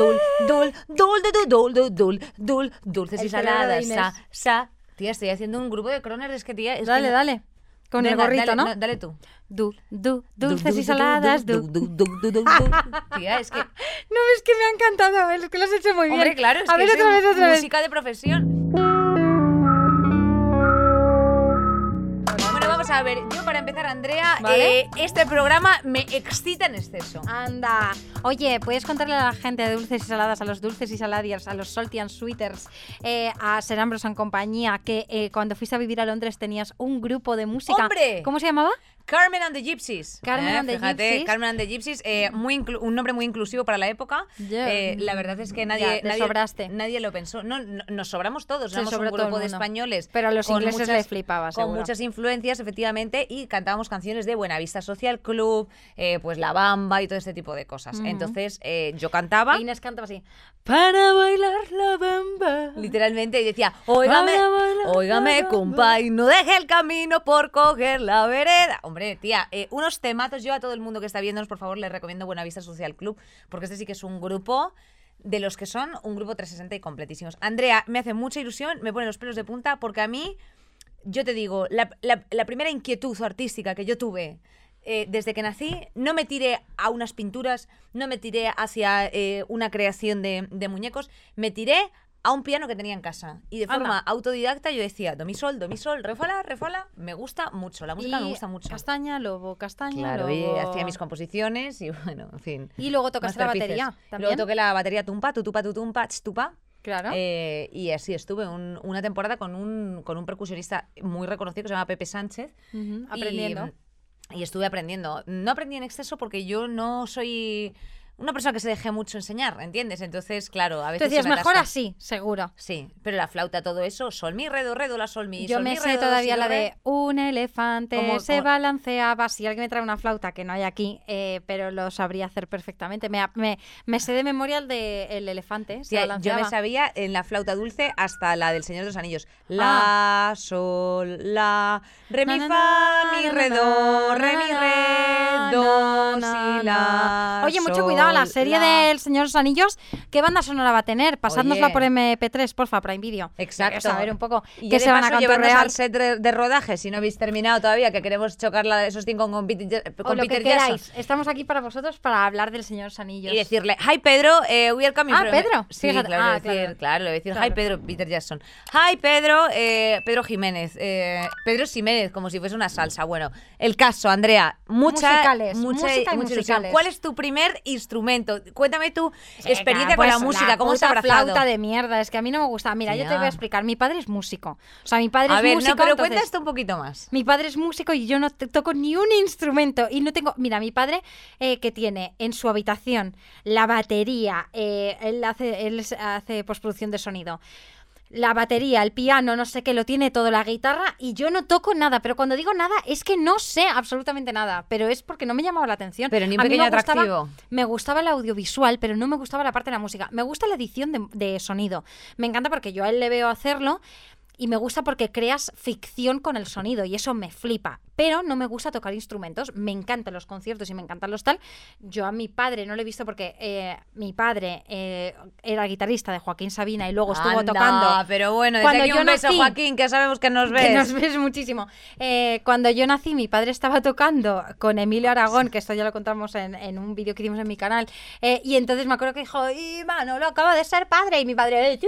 dul, dul, dul, dul, dul, dul, dul, dulces y saladas, sa, sa. Tía, estoy haciendo un grupo de croners que tía... Es dale, dale. Con el gorrito, ¿no? Dale tú. Du, du, dulces y saladas. Du, du, du, du, du, Tía, es que. No, es que me ha encantado. Es que lo has hecho muy bien. Hombre, claro, es a que ver, otra vez, otra vez. Música de profesión. Vamos a ver. Yo, para empezar, Andrea, Vale. eh, este programa me excita en exceso. Anda. Oye, ¿puedes contarle a la gente de dulces y saladas, a los dulces y saladiers, a los salty and sweeters, eh, a Ser Ambros and compañía, que eh, cuando fuiste a vivir a Londres tenías un grupo de música? ¡Hombre! ¿Cómo se llamaba? Carmen and the Gypsies. Carmen Eh, and the fíjate, Gypsies. Carmen and the Gypsies, eh, muy un nombre muy inclusivo para la época. Ya. Eh, la verdad es que nadie, te nadie, sobraste. nadie lo pensó. No, no- nos sobramos todos. Éramos un grupo de españoles. Pero a los con ingleses les flipaba, Con seguro. muchas influencias, efectivamente, y cantábamos canciones de Buenavista Social Club, eh, pues La Bamba y todo este tipo de cosas. Ujú. Entonces, eh, yo cantaba. E Inés cantaba así. Para bailar la bamba. Literalmente y decía, óigame, óigame, compa, y no deje el camino por coger la vereda. Hombre, tía, eh, unos temazos. Yo a todo el mundo que está viéndonos, por favor, les recomiendo Buenavista Social Club, porque este sí que es un grupo de los que son un grupo 360 y completísimos. Andrea, me hace mucha ilusión, me pone los pelos de punta, porque a mí, yo te digo, la primera inquietud artística que yo tuve eh, desde que nací, no me tiré a unas pinturas, no me tiré hacia eh, una creación de, de muñecos, me tiré a un piano que tenía en casa. Y de Anda. forma autodidacta yo decía, do mi sol, do mi sol, refola, refola, me gusta mucho, la música Y me gusta mucho. Castaña, lobo, castaña, Claro, y hacía mis composiciones y bueno, en fin. Y luego tocaste la batería Luego también. toqué la batería tumpa, tutupa, tutumpa, tupa. Claro. Eh, y así estuve un- una temporada con un, con un percusionista muy reconocido que se llama Pepe Sánchez. Aprendiendo. Y, estuve aprendiendo. No aprendí en exceso porque yo no soy una persona que se deje mucho enseñar, ¿entiendes? Entonces, claro, a veces. decías, me mejor atasca. así, seguro. Sí, pero la flauta, todo eso, sol, mi, re, do, re, do, la, sol, mi, Yo sol, me mi, sé todavía si, la re. de un elefante se balanceaba. Si alguien me trae una flauta, que no hay aquí, eh, pero lo sabría hacer perfectamente. Me, me, me sé de memoria el de el elefante. Se Tía, yo me sabía en la flauta dulce hasta la del Señor de los Anillos. Ah. La, sol, la, re, mi, Na, fa, na, mi, re, do, re, mi, re, do, si, la, Oye, mucho cuidado, la serie la. del Señor de los Anillos, ¿qué banda sonora va a tener? Pasádnosla Oye. por MP3, porfa, Prime Video. Exacto. A ver un poco Y qué de se van a canturrear. al set de, de rodaje, si no habéis terminado todavía, que queremos chocar la- esos cinco con, Peter, O con lo que Peter Jackson. queráis. Estamos aquí para vosotros para hablar del Señor de los Anillos. Y decirle, hi Pedro, eh, we are coming Ah, from-" Pedro, Sí, fíjate. claro, Ah, decir, claro. claro, le voy a decir, hi Claro. Pedro, Peter Jackson. Hi Pedro, eh, Pedro Jiménez. eh, Pedro Jiménez, como si fuese una salsa. Bueno, el caso, Andrea, mucha, Musicales, mucha, musicales. ¿Cuál es tu primer instrumento? Cuéntame tu experiencia con pues la música, cómo se ha flauta de mierda, es que a mí no me gusta. Mira, yo te voy a explicar. Mi padre es músico. O sea, mi padre A es ver, músico. no, pero entonces- cuenta esto un poquito más. Mi padre es músico y yo no toco ni un instrumento. Y no tengo. Mira, mi padre eh, que tiene en su habitación la batería, eh, él, hace, él hace postproducción de sonido. La batería, el piano, no sé qué, lo tiene todo, la guitarra, y yo no toco nada. Pero cuando digo nada, es que no sé absolutamente nada. Pero es porque no me llamaba la atención. Pero ni un pequeño me gustaba- atractivo. me gustaba el audiovisual, pero no me gustaba la parte de la música. Me gusta la edición de, de sonido. Me encanta porque yo a él le veo hacerlo y me gusta porque creas ficción con el sonido y eso me flipa. Pero no me gusta tocar instrumentos. Me encantan los conciertos y me encantan los tal. Yo a mi padre no lo he visto porque eh, mi padre eh, era guitarrista de Joaquín Sabina y luego estuvo Anda, tocando. pero bueno, desde Cuando aquí yo un beso, nací- Joaquín, que sabemos que nos ves. Que nos ves muchísimo. Eh, cuando yo nací, mi padre estaba tocando con Emilio Aragón, que esto ya lo contamos en, en un vídeo que hicimos en mi canal. y entonces me acuerdo que dijo, y Manolo acaba de ser padre. Y mi padre,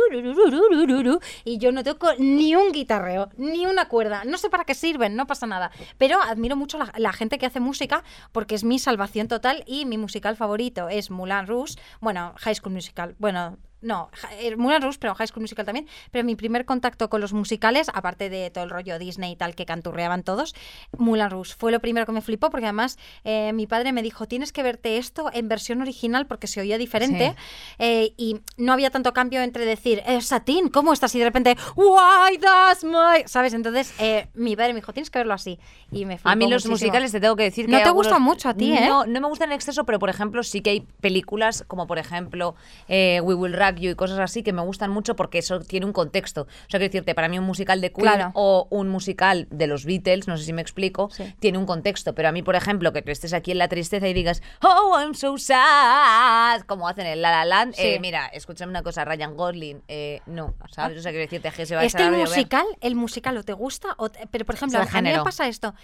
y yo no toco ni un guitarreo, ni una cuerda. No sé para qué sirven, no pasa nada. Pero admiro mucho la, la gente que hace música porque es mi salvación total y mi musical favorito es Moulin Rouge. Bueno, High School Musical. Bueno, no, eh, Moulin Rouge, pero High School Musical también. Pero mi primer contacto con los musicales, aparte de todo el rollo Disney y tal que canturreaban todos, Moulin Rouge fue lo primero que me flipó porque además eh, mi padre me dijo, tienes que verte esto en versión original porque se oía diferente eh, y no había tanto cambio entre decir, eh, Satín, ¿cómo estás? Y de repente, Why does my... ¿Sabes? Entonces eh, mi padre me dijo, tienes que verlo así. Y me flipó A mí los muchísimo. musicales te tengo que decir que No te algunos- gustan mucho a ti, ¿eh? No, no me gustan en exceso, pero por ejemplo sí que hay películas como por ejemplo We Will Rock Y cosas así que me gustan mucho porque eso tiene un contexto. O sea, quiero decirte, para mí un musical de Queen Claro. o un musical de los Beatles, no sé si me explico, Sí. tiene un contexto. Pero a mí, por ejemplo, que tú estés aquí en la tristeza y digas, oh, I'm so sad, como hacen en La La Land, Sí. eh, mira, escúchame una cosa, Ryan Gosling, eh, no, ¿sabes? O sea, quiero decirte que se va a Es que el musical, el musical o te gusta, o te- pero por ejemplo, a mí me pasa esto.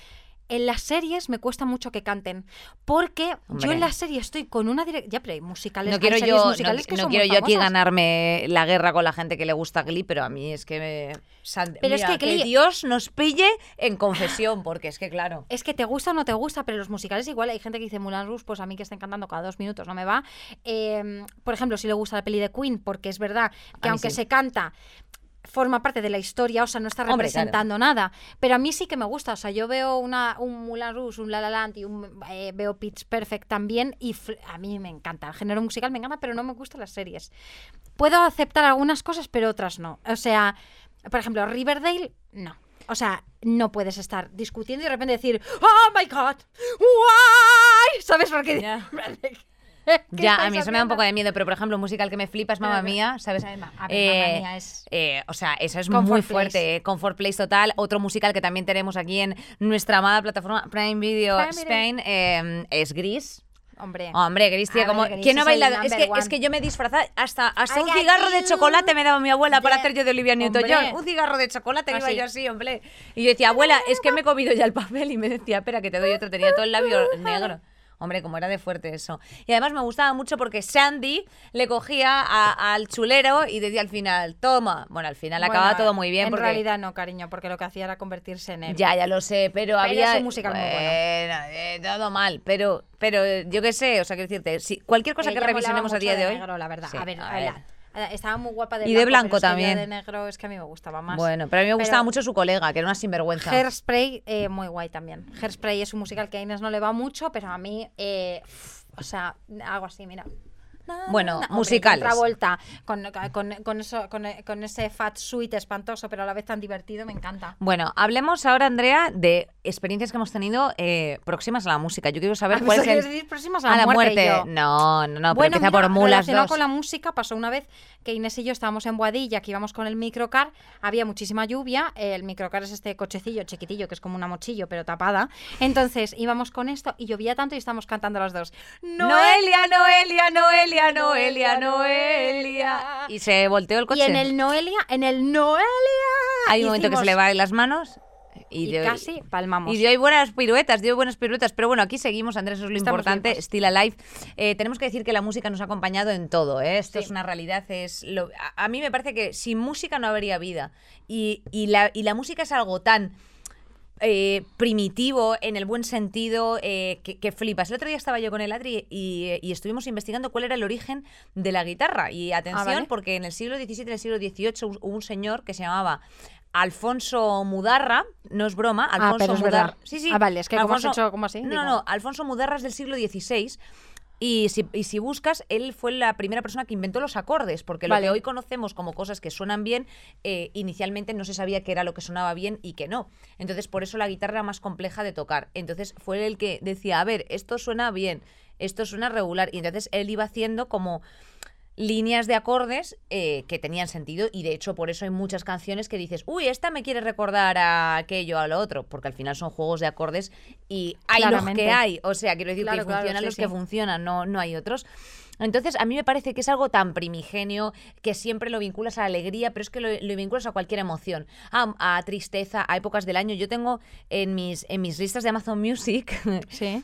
En las series me cuesta mucho que canten. Porque yo en la serie estoy con una dirección. Ya, pero hay musicales. No hay quiero series yo, no, musicales que no son quiero muy yo aquí ganarme la guerra con la gente que le gusta Glee, pero a mí es que me... Pero es que Glee- Dios nos pille en confesión, porque es que claro. Es que te gusta o no te gusta, pero los musicales igual hay gente que dice Mulan Rouge, pues a mí que estén cantando cada dos minutos no me va. Eh, por ejemplo, si le gusta la peli de Queen, porque es verdad que aunque sí. se canta forma parte de la historia, o sea, no está Hombre, claro. representando nada. Pero a mí sí que me gusta, o sea, yo veo una, un Mulan Rouge, un La La Land y un, eh, veo Pitch Perfect también y a mí me encanta. El género musical me encanta, pero no me gustan las series. Puedo aceptar algunas cosas, pero otras no. O sea, por ejemplo, Riverdale, no. O sea, no puedes estar discutiendo y de repente decir, ¡Oh my god! ¿Why? ¿Sabes por qué? ¿Qué Ya, a mí eso me da un poco de miedo, pero por ejemplo, un musical que me flipa es Mamma Pero- Mía, ¿sabes? A ver, Mamma Eh, Mía es- eh, o sea, eso es Comfort muy Place. fuerte, eh, Comfort Place total. Otro musical que también tenemos aquí en nuestra amada plataforma Prime Video Prime. Spain eh, es Gris. Hombre. Hombre, Gris, tía, A como... ver, Gris ¿Quién no ha bailado? Es que, es que yo me disfrazaba hasta, hasta I un got cigarro de you. chocolate me daba mi abuela para hacer yo de Olivia Newton-John. Hombre. Un cigarro de chocolate que iba yo así, hombre. Y yo decía, abuela, es que me he comido ya el papel. Y me decía, espera, que te doy otro. Tenía todo el labio negro. Hombre, como era de fuerte eso. Y además me gustaba mucho porque Sandy le cogía a- al chulero y decía al final, toma. Bueno, al final Bueno, acababa todo muy bien. En porque... realidad no, cariño, porque lo que hacía era convertirse en él. Ya, ya lo sé, pero, Pero había. es un musical muy bueno. eh, todo mal, pero, pero yo qué sé, o sea, quiero decirte, si, cualquier cosa que revisionemos a día mucho de hoy. negro, la verdad. Sí, a ver, a a ver. A- estaba muy guapa de Y de blanco, blanco es que yo también. de negro es que a mí me gustaba más. Bueno, pero a mí me Pero- gustaba mucho su colega, que era una sinvergüenza. Hairspray, eh, muy guay también. Hairspray es un musical que a Inés no le va mucho, pero a mí, eh, o sea, algo así, mira. Bueno, Hombre, musicales. John Travolta, con, con, con eso, con, ese fat suite espantoso, pero a la vez tan divertido, me encanta. Bueno, hablemos ahora, Andrea, de experiencias que hemos tenido eh, próximas a la música. Yo quiero saber Ah, cuál es pensaba el... ibas a decir próximas a la, muerte. y yo. No, no, no, pero bueno, empieza mira, por Mulas relacionado 2. con la música, pasó una vez que Inés y yo estábamos en Boadilla, que íbamos con el microcar, había muchísima lluvia, el microcar es este cochecillo chiquitillo, que es como una mochillo, pero tapada. Entonces íbamos con esto y llovía tanto y estábamos cantando las dos. Noelia, Noelia, Noelia, Noelia, Noelia. Y se volteó el coche. Y en el Noelia, en el Noelia. Hay un momento que se le va las manos. Y, Y casi palmamos. Y dio buenas piruetas, dio buenas piruetas. Pero bueno, aquí seguimos, Andrés, eso es lo Estamos importante. vivos. Still Alive. Eh, tenemos que decir que la música nos ha acompañado en todo. ¿eh? Esto Sí. es una realidad. Es lo, a, a mí me parece que sin música no habría vida. Y, y la, y la música es algo tan eh, primitivo, en el buen sentido, eh, que, que flipas. El otro día estaba yo con el Adri y, y estuvimos investigando cuál era el origen de la guitarra. Y atención, vale. porque en el siglo XVII y en el siglo XVIII hubo un señor que se llamaba Alfonso Mudarra, no es broma, Alfonso Ah, pero es Mudarra. verdad. Sí, sí. Ah, vale, es que como has hecho como así, No, digo. no, Alfonso Mudarra es del siglo XVI. Y si, y si buscas, él fue la primera persona que inventó los acordes, porque lo Vale. que hoy conocemos como cosas que suenan bien, eh, inicialmente no se sabía qué era lo que sonaba bien y qué no. Entonces, por eso la guitarra era más compleja de tocar. Entonces, fue el que decía, a ver, esto suena bien, esto suena regular. Y entonces él iba haciendo como líneas de acordes eh, que tenían sentido y de hecho por eso hay muchas canciones que dices, uy, esta me quiere recordar a aquello, a lo otro, porque al final son juegos de acordes y hay los Claramente. que hay, o sea, quiero decir Claro, que claro, funcionan sí, los sí. que funcionan, no, no hay otros. Entonces, a mí me parece que es algo tan primigenio que siempre lo vinculas a la alegría, pero es que lo, lo vinculas a cualquier emoción, a, a tristeza, a épocas del año. Yo tengo en mis, en mis listas de Amazon Music Sí.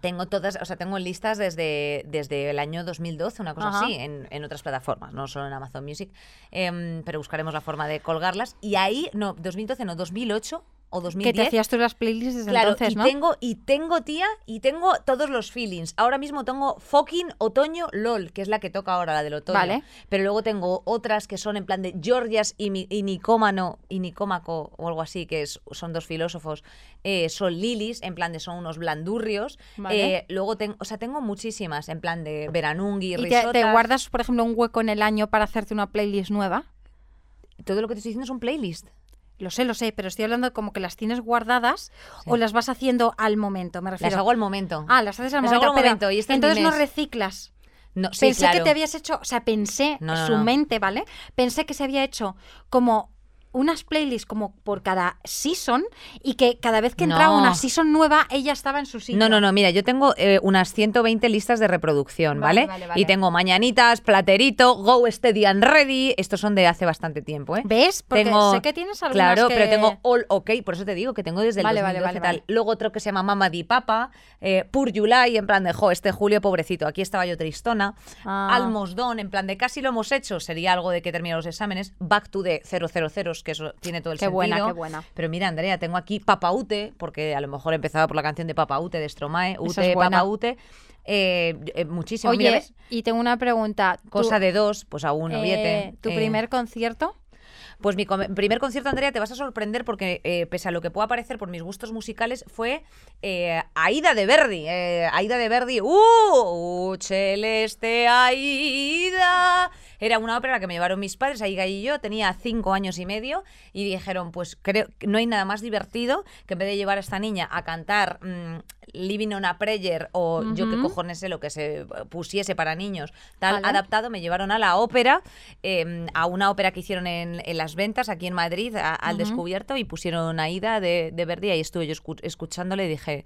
Tengo todas, o sea, tengo listas desde, desde el año 2012, una cosa Ajá. así, en, en otras plataformas, no solo en Amazon Music, em, pero buscaremos la forma de colgarlas. Y ahí, no, 2012, no, 2008 o Que 2010. te hacías tú las playlists desde Claro, entonces, y ¿no? tengo, y tengo, tía, y tengo todos los feelings. Ahora mismo tengo fucking otoño LOL, que es la que toca ahora, la del otoño. Vale. Pero luego tengo otras que son en plan de Georgias y, mi- y Nicómano y Nicómaco o algo así, que es- son dos filósofos. eh, son Lilis, en plan de son unos blandurrios. Vale. Eh, luego tengo, o sea, tengo muchísimas, en plan de Veranungui, ¿Y te, te risotas. guardas, por ejemplo, un hueco en el año para hacerte una playlist nueva? Todo lo que te estoy diciendo es un playlist. Lo sé, lo sé, pero estoy hablando como que las tienes guardadas o las vas haciendo al momento, me refiero. Las hago al momento. Ah, las haces al Las momento. hago al pero momento, y entonces no reciclas. No, sí, pensé que te habías hecho, o sea, pensé, No, no, su mente, ¿vale? Pensé que se había hecho como unas playlists como por cada season y que cada vez que entraba No. una season nueva, ella estaba en su sitio. No, no, no, mira, yo tengo eh, unas 120 listas de reproducción, Vale, ¿vale? vale. Y tengo Mañanitas, Platerito, Go Steady and Ready, estos son de hace bastante tiempo, ¿eh? ¿Ves? Porque tengo, sé que tienes algunas Claro, que- pero tengo All OK, por eso te digo que tengo desde el Vale, vale, 2012 vale, tal. vale. Luego otro que se llama Mama Di Papa, eh, Pur July, en plan de, jo, este Julio pobrecito, aquí estaba yo tristona. Ah. Done, en plan de casi lo hemos hecho, sería algo de que termina los exámenes. Back to the 000, que eso tiene todo el Qué sentido. buena, qué buena. Pero mira, Andrea, tengo aquí Papaute, porque a lo mejor empezaba por la canción de Papaute de Stromae, Ute, es. Papaute. Eh, eh, muchísimo. Mira, Oye, ¿ves? y tengo una pregunta. ¿Tú, Cosa de dos, pues a uno, eh. ¿Tu Eh, primer concierto? Pues mi primer concierto, Andrea, te vas a sorprender porque, eh, pese a lo que pueda parecer por mis gustos musicales, fue eh, Aida de Verdi. Eh, Aida de Verdi, ¡uh! ¡Uh, Celeste Aida! Era una ópera a la que me llevaron mis padres, Aiga y yo, tenía cinco años y medio, y dijeron, pues creo que no hay nada más divertido que en vez de llevar a esta niña a cantar mm, Living on a Prayer o yo qué Ujú. cojones sé lo que se pusiese para niños, tal, Vale. adaptado, me llevaron a la ópera, eh, a una ópera que hicieron en, en las ventas aquí en Madrid, a- al descubierto, y pusieron Aida de, de Verdi, y ahí estuve yo escu- escuchándole y dije,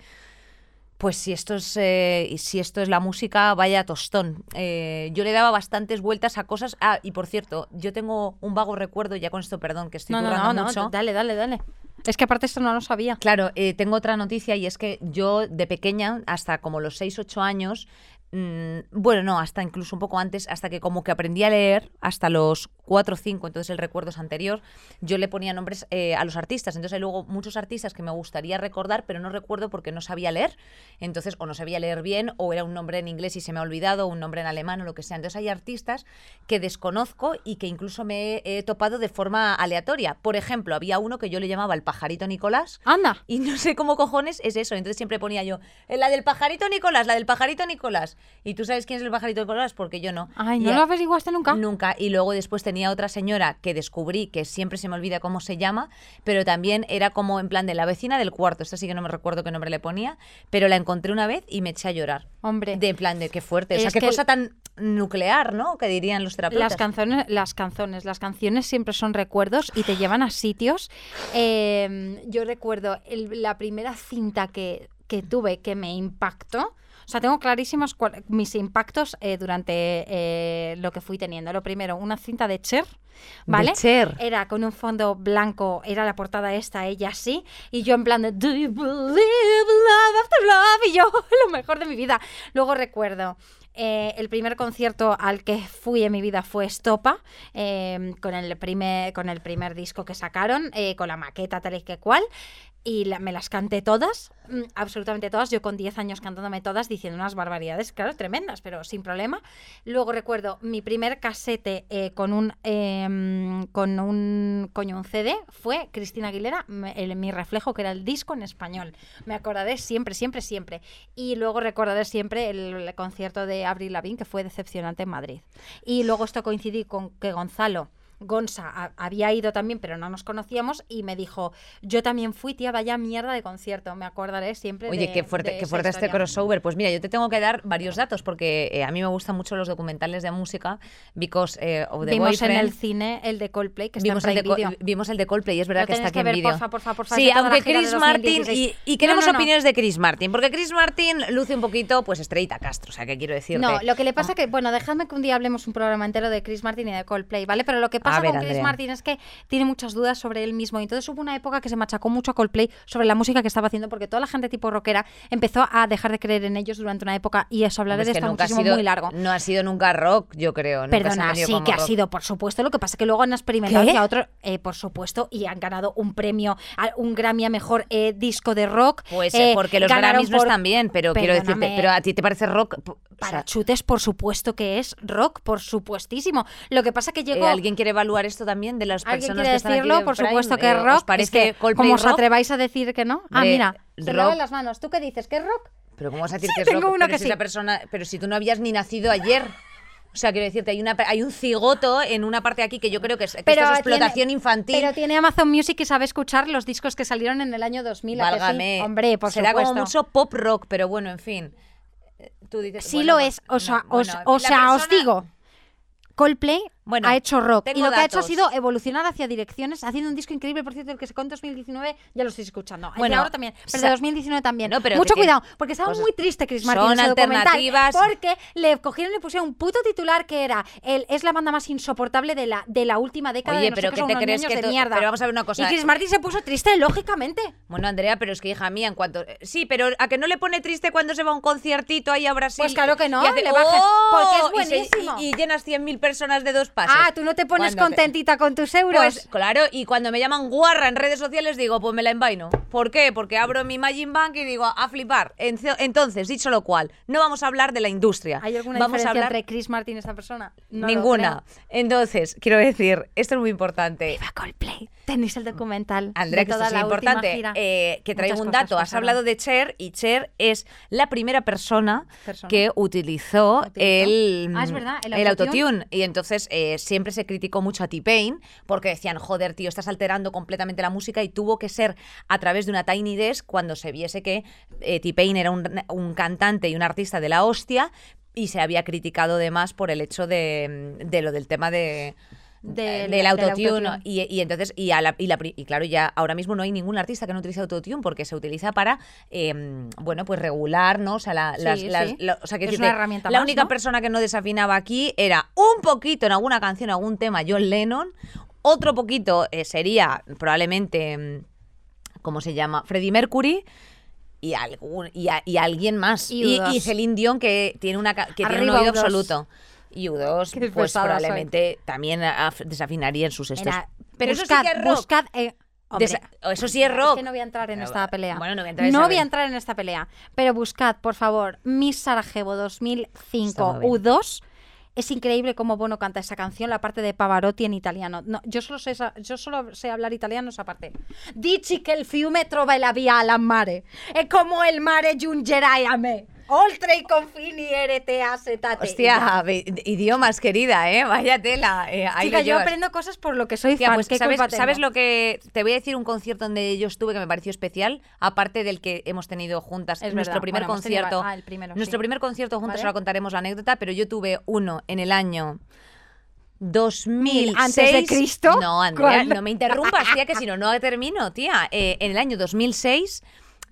pues si esto es, eh, si esto es la música, vaya tostón. Eh, yo le daba bastantes vueltas a cosas. Ah, y por cierto, yo tengo un vago recuerdo, ya con esto, perdón, que estoy No, no, no, no, mucho. dale, dale, dale. Es que aparte esto no lo sabía. Claro, eh, tengo otra noticia y es que yo de pequeña, hasta como los 6, 8 años, mm, bueno, no, hasta incluso un poco antes, hasta que como que aprendí a leer, hasta los 4 o 5, entonces el recuerdo es anterior, yo le ponía nombres eh, a los artistas. Entonces hay luego muchos artistas que me gustaría recordar, pero no recuerdo porque no sabía leer. Entonces, o no sabía leer bien, o era un nombre en inglés y se me ha olvidado, o un nombre en alemán o lo que sea. Entonces hay artistas que desconozco y que incluso me he, topado de forma aleatoria. Por ejemplo, había uno que yo le llamaba el pajarito Nicolás. Anda. Y no sé cómo cojones es eso. Entonces siempre ponía yo, "Eh, la del pajarito Nicolás, la del pajarito Nicolás. Y tú sabes quién es el pajarito Nicolás porque yo no. Ay, Y ¿no a- lo averiguaste nunca? Nunca. Y luego después tenía otra señora que descubrí que siempre se me olvida cómo se llama, pero también era como en plan de la vecina del cuarto. Esta sí que no me recuerdo qué nombre le ponía, pero la encontré una vez y me eché a llorar. Hombre. De en plan de qué fuerte. O sea, qué cosa tan nuclear, ¿no? Que dirían los terapeutas. Las canciones, las canciones, las canciones siempre son recuerdos y te llevan a sitios. Eh, yo recuerdo el- la primera cinta que, que tuve que me impactó. O sea, tengo clarísimos mis impactos eh, durante eh, lo que fui teniendo. Lo primero, una cinta de Cher, ¿vale? De Cher. Era con un fondo blanco, era la portada esta, ella sí, y yo en plan de Do you believe love after love? Y yo, lo mejor de mi vida. Luego recuerdo. eh, el primer concierto al que fui en mi vida fue Estopa, eh, con, el primer, con el primer disco que sacaron, eh, con la maqueta tal y que cual, y me las canté todas, mm, absolutamente todas, yo con 10 años cantándome todas, diciendo unas barbaridades, claro, tremendas, pero sin problema. Luego recuerdo mi primer casete eh, con un em, con un coño un CD fue Cristina Aguilera, el- mi reflejo que era el disco en español. Me acordaré siempre, siempre, siempre. Y luego recordaré siempre el, concierto de Avril Lavigne que fue decepcionante en Madrid. Y luego esto coincidí con que Gonzalo Gonza a- había ido también, pero no nos conocíamos y me dijo, yo también fui, tía, vaya mierda de concierto. Me acordaré siempre Oye, de- qué fuerte, de qué fuerte este crossover. Pues mira, yo te tengo que dar varios datos porque eh, a mí me gustan mucho los documentales de música, because eh, of the Vimos en el cine el de Coldplay, que está Vimos en el, de, vimos el de Coldplay y es verdad Lo que está aquí que en vídeo. porfa, porfa, porfa, Sí, aunque Chris Martin 2016. y, queremos no, no. opiniones de Chris Martin, porque Chris Martin luce un poquito pues estrellita Castro, o sea, que quiero decirte. No, lo que le pasa que, bueno, dejadme que un día hablemos un programa entero de Chris Martin y de Coldplay, ¿vale? Pero lo que pasa ver, con Chris Andrea. Martin es que tiene muchas dudas sobre él mismo. Y entonces hubo una época que se machacó mucho a Coldplay sobre la música que estaba haciendo, porque toda la gente tipo rockera empezó a dejar de creer en ellos durante una época y eso hablaré Es de esto muchísimo sido, muy largo. No ha sido nunca rock, yo creo. nunca Perdona, sí que ha sido, por supuesto. Lo que pasa es que luego han experimentado ¿Qué? ya otro, eh, por supuesto, y han ganado un premio, un Grammy a mejor eh, disco de rock. Pues porque los Grammys no por- están bien, pero quiero decirte, pero a ti te parece rock. P- o Para sea, chutes, por supuesto que es rock, por supuestísimo. Lo que pasa que eh, llegó. ¿Alguien quiere evaluar esto también de las ¿Alguien personas quiere que están aquí decirlo? de Por Prime? supuesto que Eh, es ¿os rock. parece es que, como os rock? atreváis a decir que no. Ah, mira, se lavan las manos. ¿Tú qué dices? ¿Que es rock? Pero cómo vas a decir Sí, que es tengo rock? uno pero que si sí. esa persona, pero si tú no habías ni nacido ayer. O sea, quiero decirte, hay una hay un cigoto en una parte de aquí que yo creo que es, que esto es explotación tiene, infantil. Pero tiene Amazon Music y sabe escuchar los discos que salieron en el año 2000. ¿a que sí? Válgame. Hombre, por Será supuesto. como mucho pop rock, pero bueno, en fin. Tú dices, Sí bueno, lo pues, es. O sea, no, os, bueno, o sea, os digo. Coldplay Bueno, ha hecho rock y lo que ha hecho ha sido evolucionar hacia direcciones, haciendo un disco increíble, por cierto, el que sacó en 2019, ya lo estoy escuchando. Bueno, ahora también, pero de 2019 también. No, pero Mucho que- que- cuidado, porque estaba muy triste Chris Martin Son en alternativas. porque le cogieron y le pusieron un puto titular que era el, es la banda más insoportable de la, de la última década Oye, de no sé pero qué, ¿qué son te unos crees niños que de mierda. pero vamos a ver una cosa. Y Chris Martin se puso triste, lógicamente. Bueno, Andrea, pero es que hija mía, en cuanto. Sí, pero ¿a que no le pone triste cuando se va a un conciertito ahí a Brasil? Pues claro que no, y hace, le baja- porque es ¡Oh! y se- buenísimo. Y, y llenas 100.000 personas de dos Ah, tú no te pones Cuando- contentita con tus euros. Pues claro, y cuando me llaman guarra en redes sociales digo, pues me la envaino. ¿Por qué? Porque abro mi Imagine Bank y digo, a flipar. Entonces, dicho lo cual, no vamos a hablar de la industria. ¿Hay alguna vamos a diferencia hablar entre Chris Martin y esta persona? No ninguna. Entonces, quiero decir, esto es muy importante. Viva Coldplay. Tenéis el documental. Andrea, de que esto es la importante, eh, que traigo Muchas un dato. Has hablado de Cher y Cher es la primera persona, Persona. que utilizó, Utilizó. el, Ah, verdad, el el autotune. autotune. Y entonces eh, siempre se criticó mucho a T-Pain porque decían, joder, tío, estás alterando completamente la música y tuvo que ser a través de una Tiny Desk cuando se viese que eh, T-Pain era un, un cantante y un artista de la hostia y se había criticado además por el hecho de, de lo del tema de Del- autotune autotune. y, y entonces y, a la- y, la y claro ya ahora mismo no hay ningún artista que no utilice autotune porque se utiliza para eh, bueno pues regular no o sea la, Sí, las, sí. las- la- o sea que Es decirte, una herramienta la más, única ¿no? persona que no desafinaba aquí era un poquito en alguna canción algún tema John Lennon otro poquito eh, sería probablemente mm, cómo se llama Freddie Mercury y, algún, y, a- y alguien más. Y Y, U2. y Celine Dion, que tiene, una, que tiene un oído U2. absoluto. Y U2, Qué pues pesada soy. probablemente también af- desafinaría en sus estos. Era, Pero buscad, eso sí que es rock. buscad, eh, hombre, Desa- eso sí es rock. que no voy a entrar en esta pelea. bueno, no voy a entrar en No voy a entrar en esta pelea. Pero buscad, por favor, Miss Sarajevo 2005 Estaba bien. U2. Es increíble cómo Bono canta esa canción, la parte de Pavarotti en italiano. No, yo, solo sé, yo solo sé hablar italiano esa parte. Dici che il fiume trova la via al mare. E como el mare giungerai a me. Oltre i confini erete asetate. Y ya. Hostia, idiomas, querida, ¿eh? Vaya tela. eh, Chica, yo aprendo cosas por lo que soy Tía, fan. pues ¿Qué ¿sabes, culpa ¿sabes lo que...? Te voy a decir un concierto donde yo estuve que me pareció especial, aparte del que hemos tenido juntas. Es nuestro verdad. primer Bueno, hemos tenido- concierto. ah, el primero, nuestro sí. primer concierto juntas, Vale. ahora contaremos la anécdota, pero yo tuve uno en el año... 2006 ¿Antes de Cristo? No, Andrea, ¿Cuándo? no me interrumpas, tía, que si no, no termino, tía. Eh, en el año 2006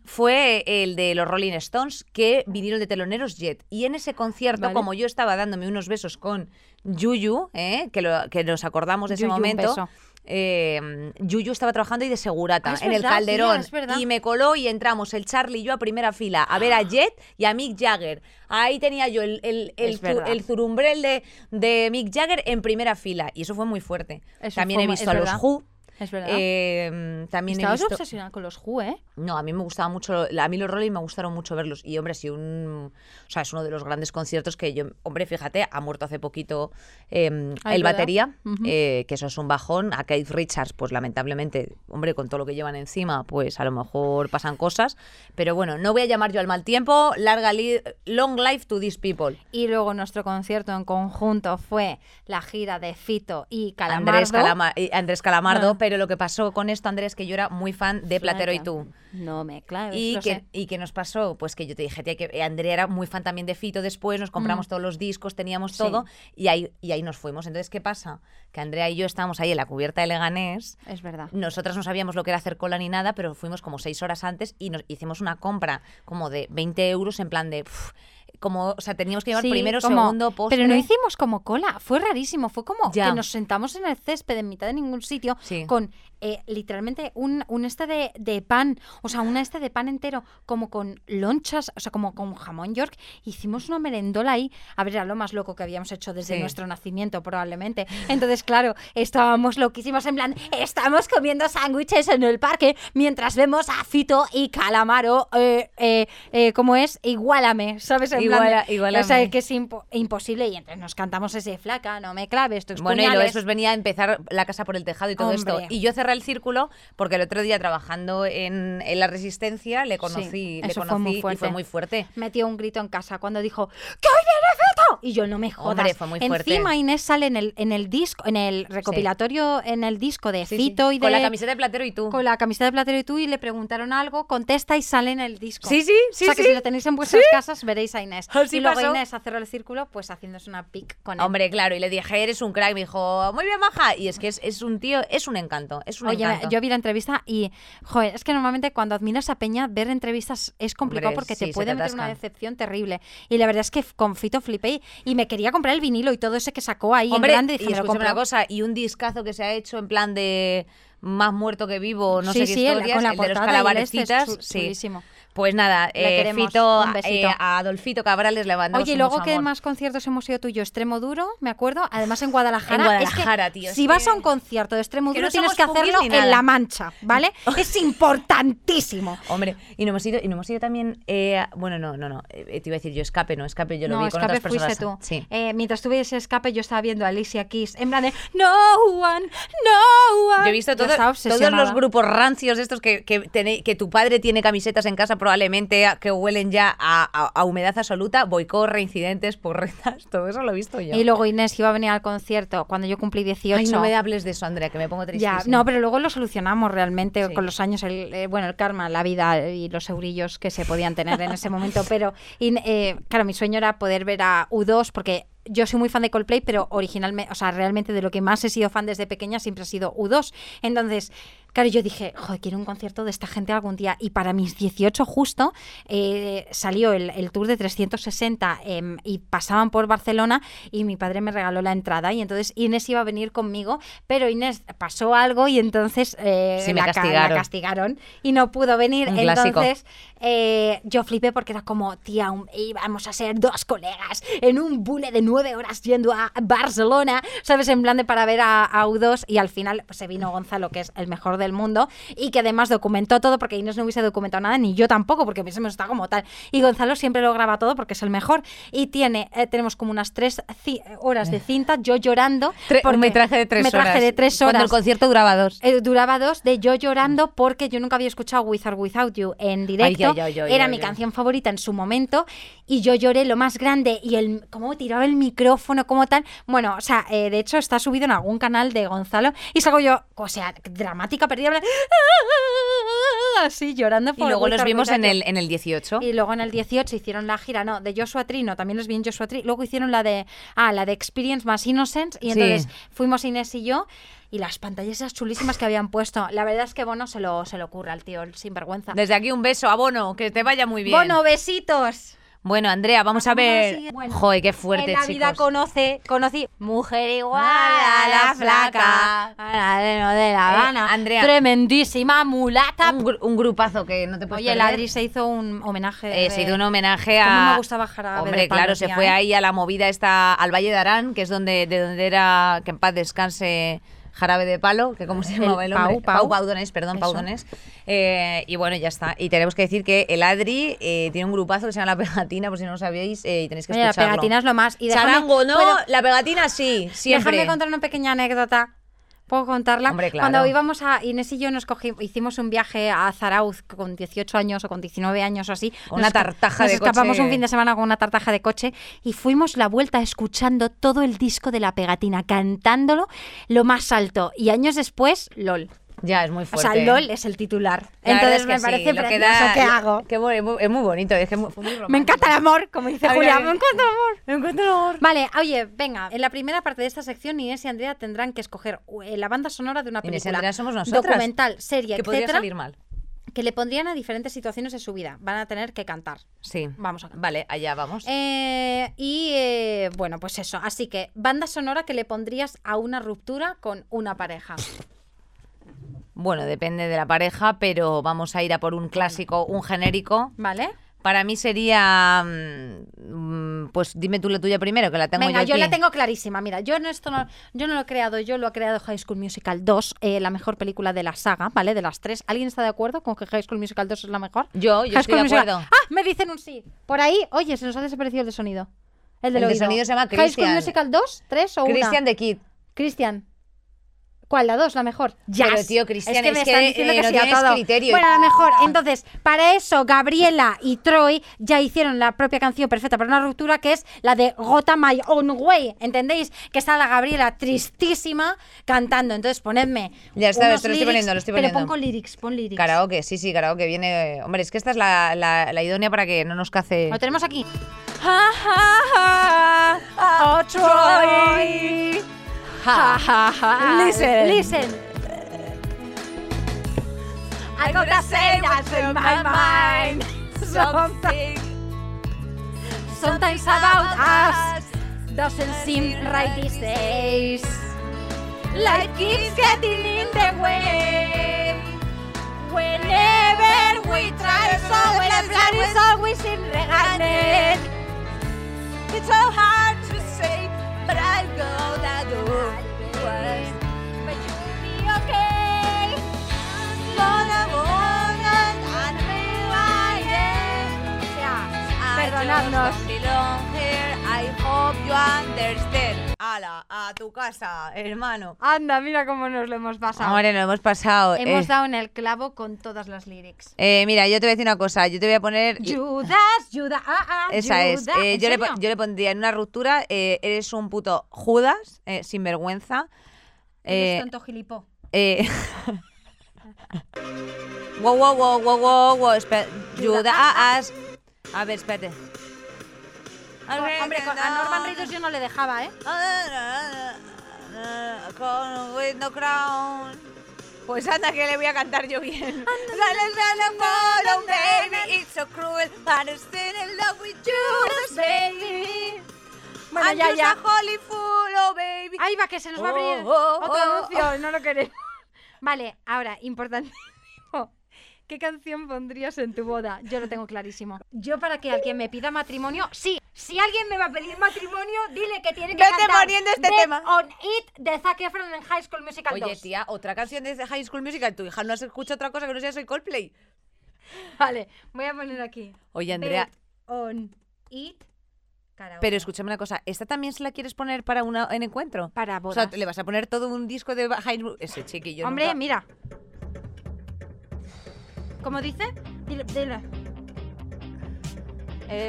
fue el de los Rolling Stones que vinieron de teloneros Jet. Y en ese concierto, Vale. como yo estaba dándome unos besos con Yuyu, ¿eh? que, lo- que nos acordamos de ese Yuyu, un momento, beso. eh, Yuyu estaba trabajando y de segurata Ah, en el verdad, Calderón. y me coló y entramos el Charlie y yo a primera fila a ver a Jet y a Mick Jagger. Ahí tenía yo el, el, el, el zurumbrel de, de Mick Jagger en primera fila. Y eso fue muy fuerte. Eso También fue he visto a los verdad. Who. Es verdad. eh, también he Estabas visto... obsesionada con los Who, ¿eh? No, a mí me gustaba mucho, a mí los Rolling me gustaron mucho verlos y hombre, sí un, o sea, es uno de los grandes conciertos que yo, hombre, fíjate, ha muerto hace poquito eh, Ah, el verdad. batería, eh, que eso es un bajón, a Keith Richards, pues lamentablemente, hombre, con todo lo que llevan encima, pues a lo mejor pasan cosas, pero bueno, no voy a llamar yo al mal tiempo, larga li- long life to these people. Y luego nuestro concierto en conjunto fue la gira de Fito y Calamardo. Andrés, Calama- Andrés Calamardo, Ah. Pero lo que pasó con esto, Andrés, que yo era muy fan de Platero y tú. No me claves, ¿Y sé. ¿Y qué nos pasó? Pues que yo te dije, tía, que eh, Andrea era muy fan también de Fito después, nos compramos todos los discos, teníamos Mm. Sí. todo y ahí, y ahí nos fuimos. Entonces, ¿qué pasa? Que Andrea y yo estábamos ahí en la cubierta de Leganés. Es verdad. Nosotras no sabíamos lo que era hacer cola ni nada, pero fuimos como seis horas antes y nos hicimos una compra como de 20 euros en plan de... como, o sea, teníamos que llevar Sí, primero, como- segundo, postre. Pero no hicimos como cola, fue rarísimo, fue como Ya. que nos sentamos en el césped en mitad de ningún sitio Sí. con eh, literalmente un, un este de, de pan, o sea, un este de pan entero, como con lonchas, o sea, como con jamón york. Hicimos una merendola ahí, a ver, era lo más loco que habíamos hecho desde Sí. nuestro nacimiento probablemente. Entonces, claro, estábamos loquísimos en plan, estamos comiendo sándwiches en el parque mientras vemos a Fito y Calamaro, eh, eh, eh, ¿cómo es? Igualame, ¿sabes? En plan igualame. o sea, que es impo- imposible y entonces nos cantamos ese flaca, no me claves, tus Bueno, y luego después venía a empezar la casa por el tejado y todo Hombre. esto. Y yo cerré el círculo porque el otro día trabajando en, en la Resistencia le conocí, Sí, le fue conocí muy y fue muy fuerte. Metió un grito en casa cuando dijo ¡Que hoy viene! Y yo no me jodas. Hombre, fue muy fuerte. Encima Inés sale en el, en el disco, en el recopilatorio, en el disco de Sí. Fito y de Con la camiseta de platero y tú. con la camiseta de Platero y tú y le preguntaron algo, contesta y sale en el disco. Sí, sí, sí, O sea que si lo tenéis en vuestras casas veréis a Inés. Así y luego pasó. Inés a cerrar el círculo, pues haciéndose una pic con él. Hombre, claro, y le dije, eres un crack. Me dijo, muy bien, maja. Y es que es, es un tío, es un encanto. Es un Oye, encanto. yo vi la entrevista y, joder, es que normalmente cuando admiras a Peña, ver entrevistas es complicado Hombre, porque sí, te puede te meter una decepción terrible. Y la verdad es que con Fito flipé y, y me quería comprar el vinilo y todo ese que sacó ahí Hombre, en grande. y dije, me lo escúchame una cosa, y un discazo que se ha hecho en plan de más muerto que vivo, no sí, sé qué sí, el- historias, con la el de los portada y el este es calabarecitas, sí. Pues nada, Le eh, queremos, Fito, un besito. eh, a Adolfito Cabrales le mandamos Oye, y luego que más conciertos hemos ido tú y yo, Extremo Duro, me acuerdo, además en Guadalajara. En Es que Guadalajara, tío, Si vas a un concierto de Extremo Duro no tienes que hacerlo en. La Mancha, ¿vale? es importantísimo. Hombre, y no hemos ido, y no hemos ido también, eh, bueno, no, no, no, te iba a decir yo escape, no, escape yo lo no, vi con escape otras fuiste personas. tú. Sí. Eh, mientras tuve ese escape, yo estaba viendo a Alicia Keys en plan de No one, no one. Yo he visto todo- todos los grupos rancios estos que, que, tene- que tu padre tiene camisetas en casa probablemente a- que huelen ya a, a- a humedad absoluta, boicot, reincidentes, porretas, todo eso lo he visto yo. Y luego Inés iba a venir al concierto cuando yo cumplí 18. Ay, no me hables de eso, Andrea, que me pongo tristísima. no, pero luego lo solucionamos realmente Sí. con los años, el, eh, bueno, el karma, la vida y los eurillos que se podían tener en ese momento. Pero, eh, claro, mi sueño era poder ver a U2 porque yo soy muy fan de Coldplay, pero originalmente, o sea, realmente de lo que más he sido fan desde pequeña siempre ha sido U2. Entonces, claro, yo dije, joder, quiero un concierto de esta gente algún día. Y para mis 18 justo eh, salió el, el tour de 360 em, y pasaban por Barcelona y mi padre me regaló la entrada y entonces Inés iba a venir conmigo, pero Inés pasó algo y entonces eh, Sí, me la, ca- castigaron. la castigaron y no pudo venir. Un entonces eh, yo flipé porque era como, tía, un- íbamos a ser dos colegas en un bule de nueve horas yendo a Barcelona, ¿sabes? En plan de para ver a, a U2 y al final pues, se vino Gonzalo, que es el mejor del mundo y que además documentó todo porque Inés no hubiese documentado nada, ni yo tampoco, porque hubiésemos estado como tal. Y Gonzalo siempre lo graba todo porque es el mejor y tiene, eh, tenemos como unas tres horas de cinta, yo llorando. Tre- un metraje de tres metraje horas. de tres Cuando horas. el concierto duraba dos. Eh, duraba dos de yo llorando porque yo nunca había escuchado With or Without You en directo. Ay, Era mi canción favorita en su momento y yo lloré lo más grande y el cómo tiraba el micrófono, como tal. Bueno, o sea, eh, de hecho está subido en algún canal de Gonzalo y salgo yo, o sea, dramática, perdida, plan, así llorando. Y luego los vimos en el, en el 18. Y luego en el 18 hicieron la gira, no, de Joshua Tree, no, también los vi en Joshua Tree. Luego hicieron la de, ah, la de Experience más Innocence. Y Sí. entonces fuimos Inés y yo. Y las pantallas esas chulísimas que habían puesto. La verdad es que Bono se lo, se lo ocurre al tío, el sinvergüenza. Desde aquí un beso a Bono, que te vaya muy bien. Bono, besitos. Bueno, Andrea, vamos a a ver. Bueno, Joder, qué fuerte, en la vida chicos. conoce, conocí mujer igual a a la la flaca, a la de, La Eh, Habana, Andrea. tremendísima mulata. Un, gru- un grupazo que no te puedes Oye, el. Adri se hizo un homenaje. Eh, de- se hizo un homenaje a. Cómo me gustaba Jarabe Hombre, de Palo, claro, se fue ¿eh? ahí a la movida esta, al Valle de Arán, que es donde, de donde era, que en paz descanse Jarabe de Palo, que como se El llamaba el hombre. Pau, Pau. Paudones, perdón, Eso. Paudones. Eh, y bueno, ya está. Y tenemos que decir que el Adri eh, tiene un grupazo que se llama La Pegatina, por si no lo sabíais, eh, y tenéis que Oye, la escucharlo. pegatina es lo más. Y déjame- Charango, no, ¿puedo- la pegatina sí, siempre. Déjame contar una pequeña anécdota. ¿Puedo contarla? Hombre, claro. Cuando íbamos a. Inés y yo nos cogimos, hicimos un viaje a Zarauz con 18 años o con 19 años o así. Con una tartaja nos de escapamos coche. un fin de semana con una tartaja de coche y fuimos la vuelta escuchando todo el disco de la pegatina, cantándolo lo más alto. Y años después, LOL. Ya, es muy O fuerte. sea, LOL es el titular. La Entonces es que me sí, parece lo que precioso. da- ¿Qué hago? Es muy- bonito, es que es muy, fue muy Me encanta el amor, como dice Julia. Me encanta el amor. Me encanta el amor. Vale, oye, venga, en la primera parte de esta sección Inés y Andrea tendrán que escoger eh, la banda sonora de una Inés y película. Andrea somos nosotras. Documental, serie, Que podría salir mal. que le pondrían a diferentes situaciones de su vida. Van a tener que cantar. Sí. Vamos a cantar. Vale, allá vamos. Eh, y eh, bueno, pues eso. Así que, banda sonora que le pondrías a una ruptura con una pareja. Bueno, depende de la pareja, pero vamos a ir a por un clásico, un genérico. ¿Vale? Para mí sería. mm, Pues dime tú la tuya primero, que la tengo Venga, yo. yo aquí. la tengo clarísima. Mira, yo no, esto no, yo no lo he creado yo, lo ha creado High School Musical 2, eh, la mejor película de la saga, ¿vale? De las tres. ¿Alguien está de acuerdo con que High School Musical 2 es la mejor? Yo, yo High estoy School de Musical- acuerdo. ¡Ah! Me dicen un sí. Por ahí, oye, se nos ha desaparecido el de sonido. El del El de oído. sonido se llama High School Christian. Musical 2, 3 o 1. Christian de Kid. Cristian. ¿Cuál? ¿La dos? ¿La mejor? Pero, Jazz. tío, Cristian, es que es me que, están diciendo eh, que no sí a tienes todo. criterio. Bueno, la mejor. Entonces, para eso, Gabriela y Troy ya hicieron la propia canción perfecta para una ruptura, que es la de Gota My Own Way. ¿Entendéis? Que está la Gabriela tristísima cantando. Entonces, ponedme. Ya está, unos lo estoy poniendo, lo estoy Pero poniendo. pon con lyrics, pon lyrics. Karaoke, sí, sí, karaoke viene. Hombre, es que esta es la, la, la idónea para que no nos cace. Lo tenemos aquí. Ja, ja, ja. Oh, Troy. Listen. Listen. I got a say that's in my mind. Something, sometimes about us doesn't seem right these days. Life keeps getting in the way. Whenever we try, so when the plan is always in reganet. It's so hard Ya, perdonadnos. I hope you understand. Ala, a tu casa, hermano. Anda, mira cómo nos lo hemos pasado. Hombre, lo hemos pasado. Hemos eh. dado en el clavo con todas las lyrics. Eh, mira, yo te voy a decir una cosa. Yo te voy a poner. Judas, Judas, ah, ah, Esa es. Judas. Eh, ¿En yo, le, yo le pondría en una ruptura. eh, eres un puto Judas, eh, sin vergüenza. Eres Eh, tonto gilipó. eh, wow, wow, wow, wow, wow, wow. Judas. A ver, espérate. Hombre, con- a Norman Reedus yo no le dejaba, ¿eh? Con with no crown. Pues anda que le voy a cantar yo bien. baby, it's so cruel, but I'm still in love with you, baby. Bueno, ya, ya. fool, oh baby. Ahí va, que se nos va a abrir Oh, oh, otro oh, anuncio, no lo queremos. Vale, ahora, importantísimo. ¿Qué canción pondrías en tu boda? Yo lo tengo clarísimo. Yo para que alguien me pida matrimonio, sí. Si alguien me va a pedir matrimonio, dile que tiene que Vete cantar poniendo este tema. on It de Zac Efron en High School Musical Oye, 2. tía, otra canción de High School Musical. Tu hija no has escuchado otra cosa que no sea Soy Coldplay. Vale, voy a poner aquí. Oye, Andrea, on It karaoke. pero escúchame una cosa. ¿Esta también se la quieres poner para un encuentro? para O bodas. sea, le vas a poner todo un disco de High School. Ese chiquillo. Hombre, nunca- mira. ¿Cómo dice? Dile, dile.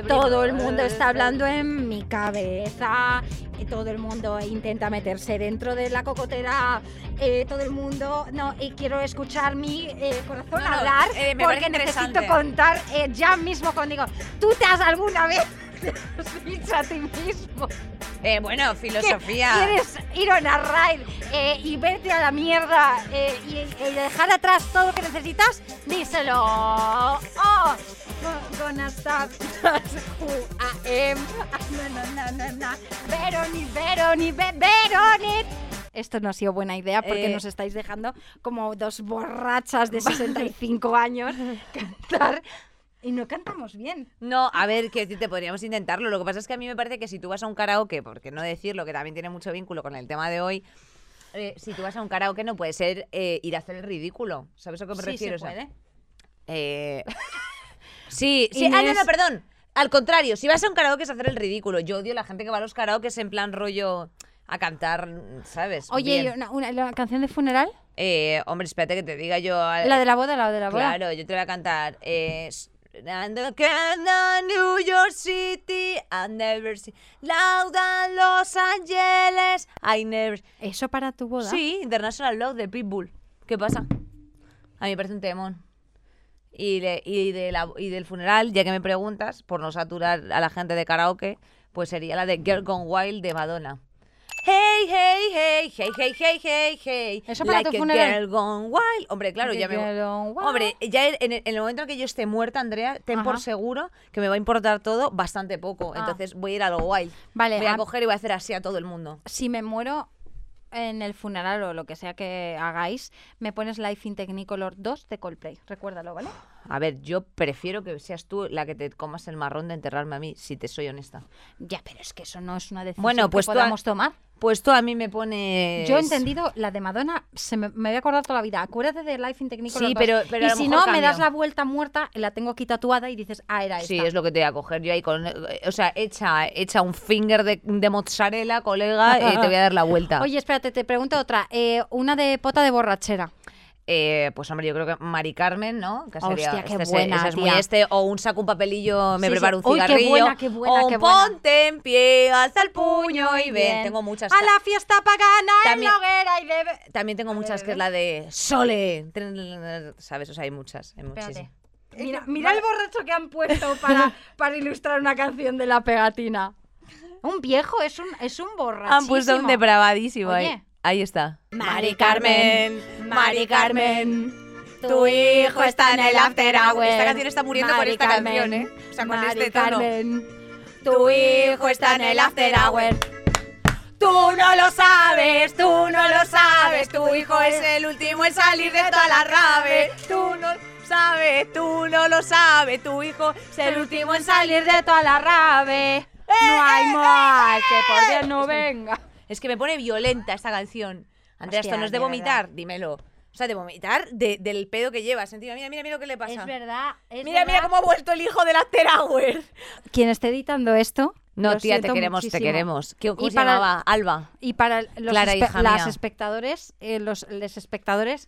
Todo el mundo está hablando en mi cabeza. eh, Todo el mundo intenta meterse dentro de la cocotera. eh, todo el mundo. No, y quiero escuchar mi eh, corazón No, no, hablar. eh, porque necesito contar eh, ya mismo contigo. ¿Tú te has alguna vez dicho a ti mismo Eh, bueno, filosofía. quieres ir on a ride eh, y verte a la mierda eh, y, y dejar atrás todo lo que necesitas? Díselo. Oh, gonna start who I am. Na, na, na, na. Veroni, Veroni, Ve- Veroni. Esto no ha sido buena idea porque Eh. nos estáis dejando como dos borrachas de 65 años cantar y no cantamos bien. No, a ver, que te podríamos intentarlo. Lo que pasa es que a mí me parece que si tú vas a un karaoke, porque no decirlo, que también tiene mucho vínculo con el tema de hoy, eh, si tú vas a un karaoke no puede ser eh, ir a hacer el ridículo. ¿Sabes a qué me Sí refiero? se O sea, puede. eh, sí, sí. Ah, no, Inés. no, perdón. Al contrario, si vas a un karaoke es hacer el ridículo. Yo odio la gente que va a los karaokes en plan rollo a cantar, ¿sabes? Oye, Bien. ¿y una, una- la canción de funeral? Eh, hombre, espérate que te diga yo. La de la boda, la de la boda. Claro, yo te voy a cantar. Eh, New York City, I never see Lauda, Los Angeles, I never. ¿Eso para tu boda? Sí, International Love de Pitbull. ¿Qué pasa? A mí me parece un temón. Y, le- y, de la- y del funeral, ya que me preguntas, por no saturar a la gente de karaoke, pues sería la de Girl Gone Wild de Madonna. Hey, hey, hey, hey, hey, hey, hey, hey. ¿Eso para like tu a funeral? girl gone wild. Hombre, claro, ya me. Girl gone wild. Hombre, ya en el, en el momento en que yo esté muerta, Andrea, ten por seguro que me va a importar todo bastante poco. Ah. Entonces voy a ir a lo wild. Vale, Voy a a- coger y voy a hacer así a todo el mundo. si me muero en el funeral o lo que sea que hagáis, me pones Life in Technicolor 2 de Coldplay. Recuérdalo, ¿vale? A ver, yo prefiero que seas tú la que te comas el marrón de enterrarme a mí, si te soy honesta. Ya, pero es que eso no es una decisión Bueno, pues que ha- podamos tomar. Pues tú a mí me pones. Yo he entendido la de Madonna, se me, me voy a acordar toda la vida. Acuérdate de Life in Technicolor Sí, 2. pero- a y lo si mejor no, me das la vuelta muerta, la tengo aquí tatuada y dices, ah, era esta. Sí, es lo que te voy a coger yo ahí con. O sea, echa, echa un finger de, de mozzarella, colega, te voy a dar la vuelta. Oye, espérate, te pregunto otra. Eh, una de pota de borrachera. Eh, pues hombre, yo creo que Mari Carmen, ¿no? Que sería, Hostia, qué este, buena, ese es muy este, o un saco un papelillo, me Sí, sí. preparo un Uy, qué cigarrillo. buena, qué buena, o un qué buena. ponte en pie, alza el puño y ven. Bien. Tengo muchas. A la fiesta pagana También- en la hoguera y bebe... También tengo muchas que es la de Sole. ¿Sabes? O sea, hay muchas. Hay Espérate. muchísimas. Mira, mira el borracho que han puesto para, para ilustrar una canción de la pegatina. Un viejo, es un, es un borracho. Han puesto un depravadísimo. Oye. Ahí está. Mari Carmen, Mari Carmen, tu hijo está en el after hour. Esta canción está muriendo con esta Carmen, canción, ¿eh? O sea, con Mari este tono. Carmen, tu hijo está en el after hour. Tú no lo sabes, tú no lo sabes, tu hijo es el último en salir de toda la rave. Tú no sabes, tú no lo sabes, tu hijo Es el último en salir de toda la rave. No hay mal que por bien no venga. Es que me pone violenta esta canción. Andrea, Hostia, esto no es de vomitar, dímelo. O sea, de vomitar de- del pedo que llevas. Mira, mira, mira lo que le pasa. Es verdad, es mira, mira cómo ha vuelto el hijo del After Hour. Quien esté editando esto. No, lo tía, te queremos, te queremos. ¿Qué, ¿Cómo Y se para- llamaba? Alba. Y para los Clara, espe- las espectadores, eh, los, les espectadores,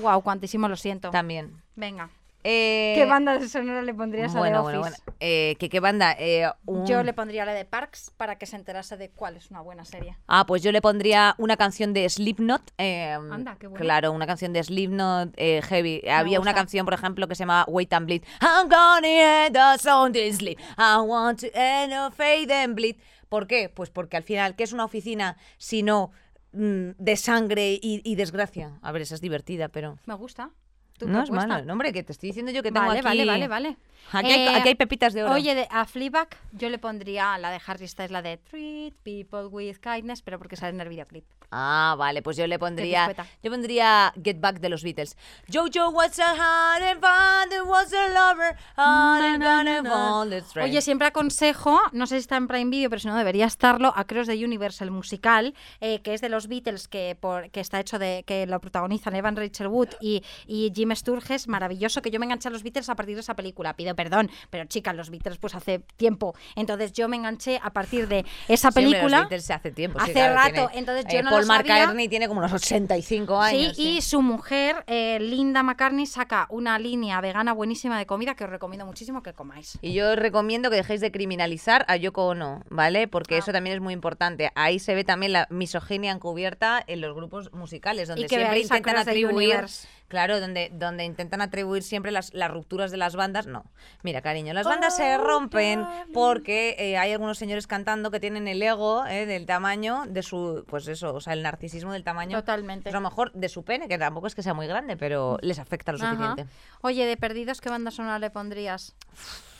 wow, cuantísimo lo siento. También. Venga. Eh, ¿Qué banda de sonora le pondrías a Bueno, The bueno, Office? bueno. Eh, ¿qué, qué banda? Eh, un- Yo le pondría la de Parks para que se enterase de cuál es una buena serie. Ah, pues yo le pondría una canción de Slipknot. eh, Anda, qué bueno. Claro, una canción de Slipknot eh, heavy. Había una canción, por ejemplo, que se llamaba Wait and Bleed. I'm gonna end the sound in sleep. I want to end the fade and bleed. ¿Por qué? Pues porque al final, ¿qué es una oficina si no mm, de sangre y, y desgracia? A ver, esa es divertida, pero... Me gusta. ¿Tu No es malo. No, hombre, que te estoy diciendo yo que tengo Vale, aquí... vale, vale, vale. Aquí, hay, Eh, aquí hay pepitas de oro. Oye, de, a Fleabag yo le pondría la de Harry Styles, la de Treat People with Kindness, pero porque sale en el videoclip. Ah, vale, pues yo le pondría. Yo pondría Get Back de los Beatles. Jojo was a hard and father was a lover. hard and the. Oye, siempre aconsejo, no sé si está en Prime Video, pero si no debería estarlo, a Cross the Universe, el musical, eh, que es de los Beatles, que, por, que está hecho de, que lo protagonizan Evan Rachel Wood y, y Jim Sturges, maravilloso, que yo me enganché a los Beatles a partir de esa película. Pido perdón, pero chicas, los Beatles pues hace tiempo. Entonces yo me enganché a partir de esa hombre, los película. Beatles hace tiempo. sí, hace claro, rato, tiene- entonces yo eh, no Paul lo sabía. McCartney tiene como unos 85 años. Sí, y su mujer, eh, Linda McCartney, saca una línea vegana buenísima de comida que os recomiendo muchísimo que comáis. Y yo os recomiendo que dejéis de criminalizar a Yoko Ono, ¿vale? Porque Ah. eso también es muy importante. Ahí se ve también la misoginia encubierta en los grupos musicales, donde siempre intentan atribuir. Claro, donde, donde intentan atribuir siempre las, las rupturas de las bandas. No. Mira, cariño, las bandas se rompen porque eh, hay algunos señores cantando que tienen el ego eh, del tamaño de su. Pues eso, o sea, el narcisismo del tamaño. Totalmente. pues a lo mejor de su pene, que tampoco es que sea muy grande, pero les afecta lo Ajá. suficiente. Oye, de perdidos, ¿qué banda sonora le pondrías?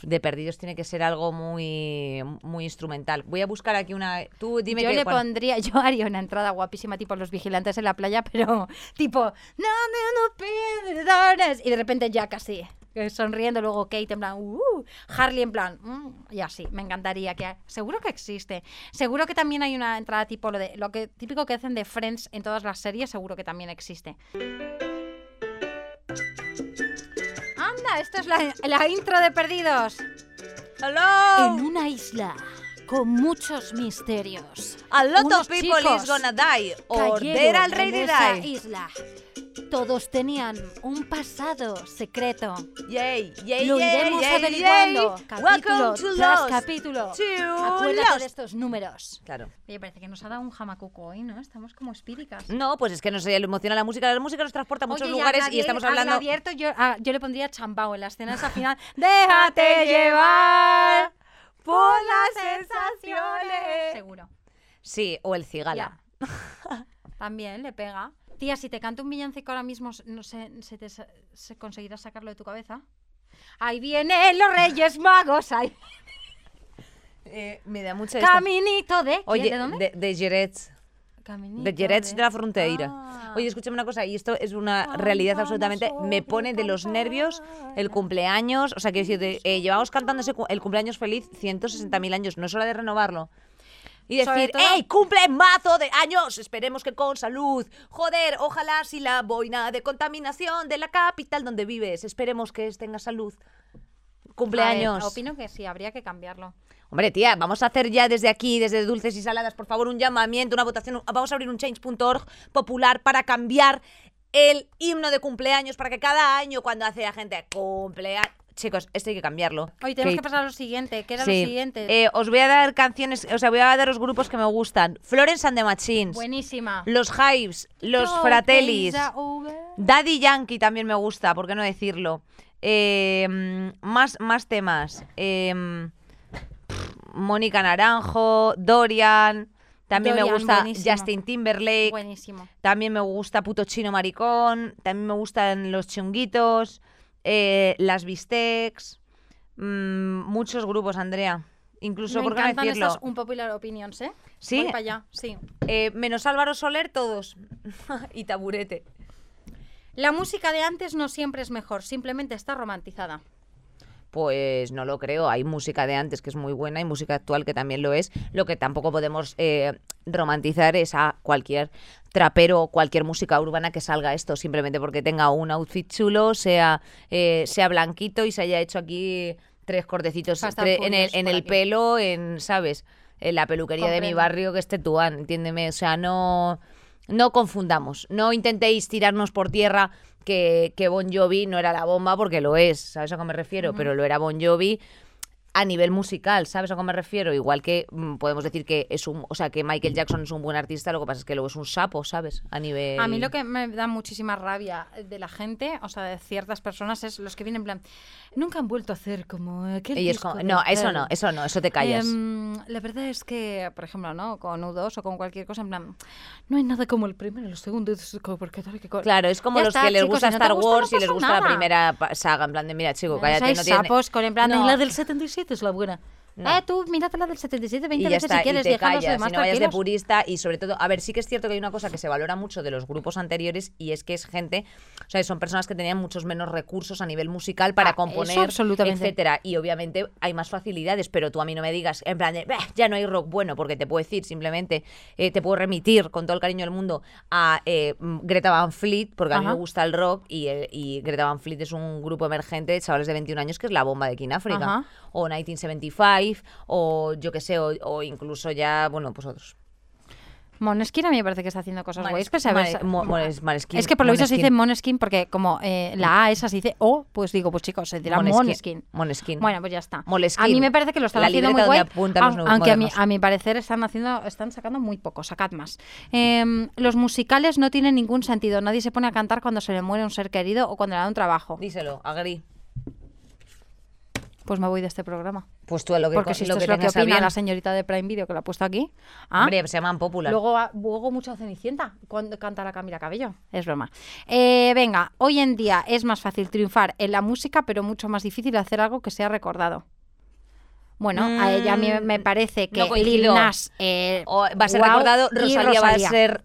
De perdidos tiene que ser algo muy muy instrumental. Voy a buscar aquí una. Tú dime yo que le cuál- pondría, yo haría una entrada guapísima tipo los vigilantes en la playa, pero tipo no, no, no, perdores", y de repente Jack así, sonriendo, luego Kate en plan, uh, Harley en plan, "Mm", y así, me encantaría que seguro que existe. Seguro que también hay una entrada tipo lo de lo que típico que hacen de Friends en todas las series, seguro que también existe. Anda, esto es la, la intro de Perdidos. Hello. En una isla con muchos misterios. A lot unos of people is gonna die or en already die. isla. Todos tenían un pasado secreto. Yay, yay, Lo yay, iremos yay, averiguando. yay. Capítulo Welcome to tras Lost. capítulo. To Acuérdate Lost. de estos números. Claro. Oye, parece que nos ha dado un jamacuco hoy, ¿no? Estamos como espíricas. No, pues es que nos emociona la música. La música nos transporta a muchos Oye, y a lugares y Gladier- estamos hablando. Gladierto yo, a- yo le pondría chambao en la escena esa final. Déjate llevar por las sensaciones. Seguro. Sí, o el cigala. Ya. También le pega. Tía, si te canto un villancico ahora mismo, no sé, ¿se, te, se conseguirá sacarlo de tu cabeza? Ahí vienen los Reyes Magos, ahí. Eh, me da mucha esta- Caminito de. ¿quién? Oye, ¿De dónde? de, de Jerez. Caminito De Jerez de la Fronteira. Ah. Oye, escúchame una cosa, y esto es una realidad absolutamente. Me pone de los nervios el cumpleaños. O sea, quiero decir, eh, llevamos cantando ese cu- el cumpleaños feliz 160.000 años. No es hora de renovarlo. Y decir, todo- ¡Ey, cumple mazo de años! Esperemos que con salud. Joder, ojalá si la boina de contaminación de la capital donde vives. Esperemos que tenga salud. Cumpleaños. Ver, opino que sí, habría que cambiarlo. Hombre, tía, vamos a hacer ya desde aquí, desde Dulces y Saladas, por favor, un llamamiento, una votación. Vamos a abrir un change.org popular para cambiar el himno de cumpleaños, para que cada año cuando hace la gente cumpleaños... Chicos, esto hay que cambiarlo. Hoy tenemos que pasar a lo siguiente. ¿Qué era Sí. lo siguiente? Eh, os voy a dar canciones, o sea, voy a daros grupos que me gustan. Florence and the Machines, Buenísima. Los Hives, Los All Fratellis. Daddy Yankee también me gusta, ¿por qué no decirlo? Eh, mm, más, más temas. Eh, Mónica Naranjo, Dorian. También me gusta buenísimo. Justin Timberlake. Buenísimo. También me gusta Puto Chino Maricón. También me gustan los chunguitos. Eh, las bistecs. mm, muchos grupos, Andrea. Incluso, Me ¿por qué no encantan decirlo? estas un popular opinions, ¿eh? ¿Sí? Voy para allá, sí. Eh, menos Álvaro Soler, todos. y Taburete. La música de antes no siempre es mejor, simplemente está romantizada. Pues no lo creo. Hay música de antes que es muy buena y música actual que también lo es. Lo que tampoco podemos eh, romantizar es a cualquier trapero o cualquier música urbana que salga esto, simplemente porque tenga un outfit chulo, sea, eh, sea blanquito y se haya hecho aquí tres cortecitos tre- en el, en el aquí. pelo, en, ¿sabes? En la peluquería de mi barrio que es Tetuán, entiéndeme. O sea, no, no confundamos. No intentéis tirarnos por tierra que, que Bon Jovi no era la bomba, porque lo es, ¿sabes a qué me refiero? Pero lo era Bon Jovi a nivel musical, ¿sabes a qué me refiero? Igual que mm, podemos decir que es un, o sea, que Michael Jackson es un buen artista, lo que pasa es que luego es un sapo, ¿sabes? A nivel A mí lo que me da muchísima rabia de la gente, o sea, de ciertas personas, es los que vienen en plan, nunca han vuelto a hacer como aquel Y es disco como- de no, eso tal". no, eso no, eso te callas. Em, la verdad es que, por ejemplo, ¿no? Con U2 o con cualquier cosa, en plan, no hay nada como el primero el segundo, es porque tal y que co-". Claro, es como Ya los está, que les chicos, gusta si no te Star gusta, no Wars y les pasa gusta la nada. primera pa- saga, en plan de, mira, chico, cállate, Hay no tiene... sapos con en plan, No. la del 77 es la buena. No. Eh, tú, mírate la del 77 20 y ya veces está, si quieres, y te callas, demás si no vayas de purista y sobre todo, a ver, sí que es cierto que hay una cosa que se valora mucho de los grupos anteriores y es que es gente, o sea, son personas que tenían muchos menos recursos a nivel musical para Ah, componer, absolutamente. etcétera, y obviamente hay más facilidades, pero tú a mí no me digas en plan de, "Bah, ya no hay rock bueno, porque te puedo decir simplemente, eh, te puedo remitir con todo el cariño del mundo a eh, mm, Greta Van Fleet, porque a mí me gusta el rock y, eh, y Greta Van Fleet es un grupo emergente de chavales de 21 años que es la bomba de en África Ajá. O 1975, o yo que sé, o, o incluso ya, bueno, pues otros. Moneskin a mí me parece que está haciendo cosas guays. a ver, Mane- Mo- Mones- Maneskin, es que por lo visto se dice Moneskin. Porque como eh, la A esa se dice O, pues digo, pues chicos, se dirá Moneskin. Moneskin. Bueno, pues ya está. A mí me parece que lo están La haciendo muy guay. aunque a mi, a mi parecer están haciendo, están sacando muy poco, sacad más. Em, los musicales no tienen ningún sentido. Nadie se pone a cantar cuando se le muere un ser querido o cuando le da un trabajo. Díselo, agri. Pues me voy de este programa. Pues tú a lo que, Porque si lo esto que es lo que opina bien. la señorita de Prime Video que la ha puesto aquí. Ah, Hombre, se llaman popular. Luego, luego mucho Cenicienta cuando canta la Camila Cabello. Es broma. Eh, venga, hoy en día es más fácil triunfar en la música, pero mucho más difícil hacer algo que sea recordado. Bueno, a ella a mí me- me Mm, parece que no Lil. Nas eh, O va a ser recordado, y Rosalía, va a Rosalía. ser...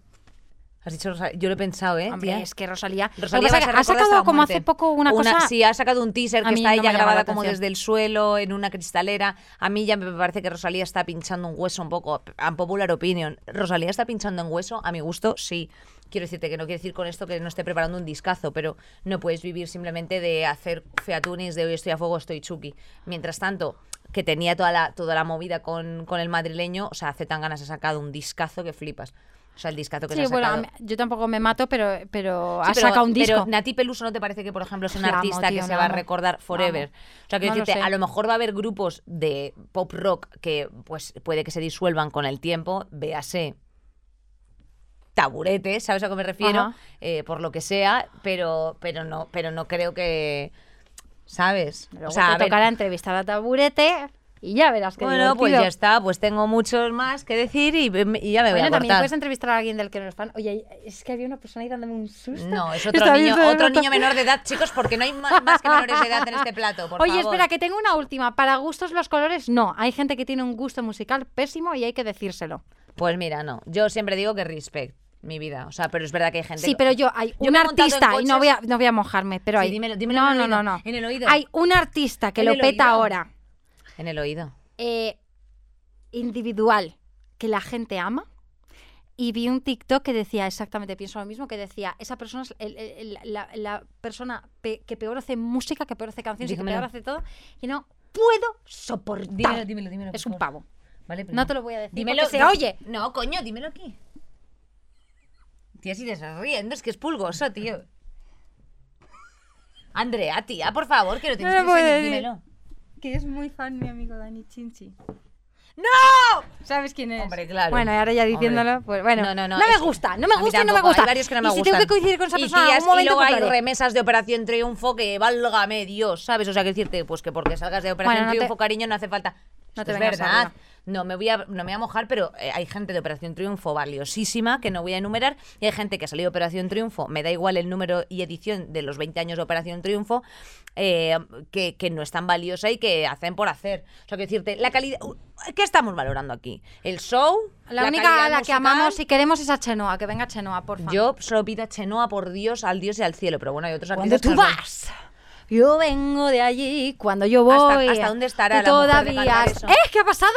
Has dicho Rosalía, yo lo he pensado, ¿eh? Hombre, tía? es que Rosalía. Rosalía que ha sacado como hace poco una, cosa. Sí, ha sacado un teaser que está no ella grabada como desde el suelo, en una cristalera. A mí ya me parece que Rosalía está pinchando un hueso un poco. A popular opinion. ¿Rosalía está pinchando en hueso? A mi gusto, sí. Quiero decirte que no quiero decir con esto que no esté preparando un discazo, pero no puedes vivir simplemente de hacer featunis de hoy estoy a fuego, estoy chuki. Mientras tanto, que tenía toda la, toda la movida con, con el madrileño, o sea, hace tan ganas ha sacado un discazo que flipas. O sea, el discazo que Sí, se ha bueno, sacado. mí- yo tampoco me mato, pero, pero Sí, ha pero- sacado un disco. Pero Nati Peluso, ¿no te parece que, por ejemplo, es un artista tío, que se va a recordar forever? O sea, No lo decirte, a lo mejor va a haber grupos de pop rock que pues puede que se disuelvan con el tiempo, véase taburete, ¿sabes a qué me refiero? Eh, por lo que sea, pero, pero no, pero no creo que. ¿Sabes? Luego o sea, te a ver, tocará entrevistar a Taburete y ya verás que bueno, pues ya está, pues tengo muchos más que decir y, y ya me voy a también puedes entrevistar a alguien del que no es fan. Oye, es que había una persona ahí dándome un susto. No, es otro niño, otro niño menor de edad, chicos, porque no hay más que menores de edad en este plato, por Oye, favor. espera, que tengo una última. Para gustos los colores, no. Hay gente que tiene un gusto musical pésimo y hay que decírselo. Pues mira, no. Yo siempre digo que respect mi vida. O sea, pero es verdad que hay gente. Sí, pero yo hay Yo un artista, y no voy a, no voy a mojarme, pero Sí, hay. dímelo- dímelo no, no, no, no. en el oído. Hay un artista que lo peta oído. ahora, En el oído. eh, individual, que la gente ama. Y vi un TikTok que decía exactamente, pienso lo mismo, que decía, esa persona es el- el- el- la, la persona pe- que peor hace música, que peor hace canciones y que peor hace todo, y no puedo soportar. Dímelo, dímelo, dímelo. es un pavo. Vale, No te lo voy a decir Dímelo. se oye. No, coño, dímelo aquí. Tía, si te estás riendo, es que es pulgoso, tío. Andrea, tía, por favor, que lo tienes No que decir. dímelo. Que es muy fan mi amigo Dani Chinchi. ¡No! ¿Sabes quién es? Hombre, claro. Bueno, y ahora ya Hombre. diciéndolo, pues bueno. No, no, no, me es que gusta, no me gusta y no me gusta. Hay varios que no me y si gustan. tengo que coincidir con esa Y persona, tías, un momento y luego pues hay remesas de Operación Triunfo que válgame Dios, ¿sabes? O sea, que decirte, pues que porque salgas de Operación Bueno, no te- Triunfo, cariño, no hace falta. no te es vengas verdad. arriba. No me, voy a, no me voy a mojar, pero eh, hay gente de Operación Triunfo valiosísima que no voy a enumerar y hay gente que ha salido de Operación Triunfo, me da igual el número y edición de los 20 años de Operación Triunfo, eh, que, que no es tan valiosa y que hacen por hacer. O sea, que decirte, la calidad... ¿Qué estamos valorando aquí? ¿El show? La, única a la que amamos y queremos es a Chenoa, que venga Chenoa, por favor. Yo solo pido a Chenoa por Dios, al Dios y al cielo, pero bueno, hay otros Cuando artistas tú vas, yo vengo de allí. Cuando yo ¿Hasta- voy, hasta dónde estará la mujer de todavía. ¿Eh? ¿Qué ha pasado?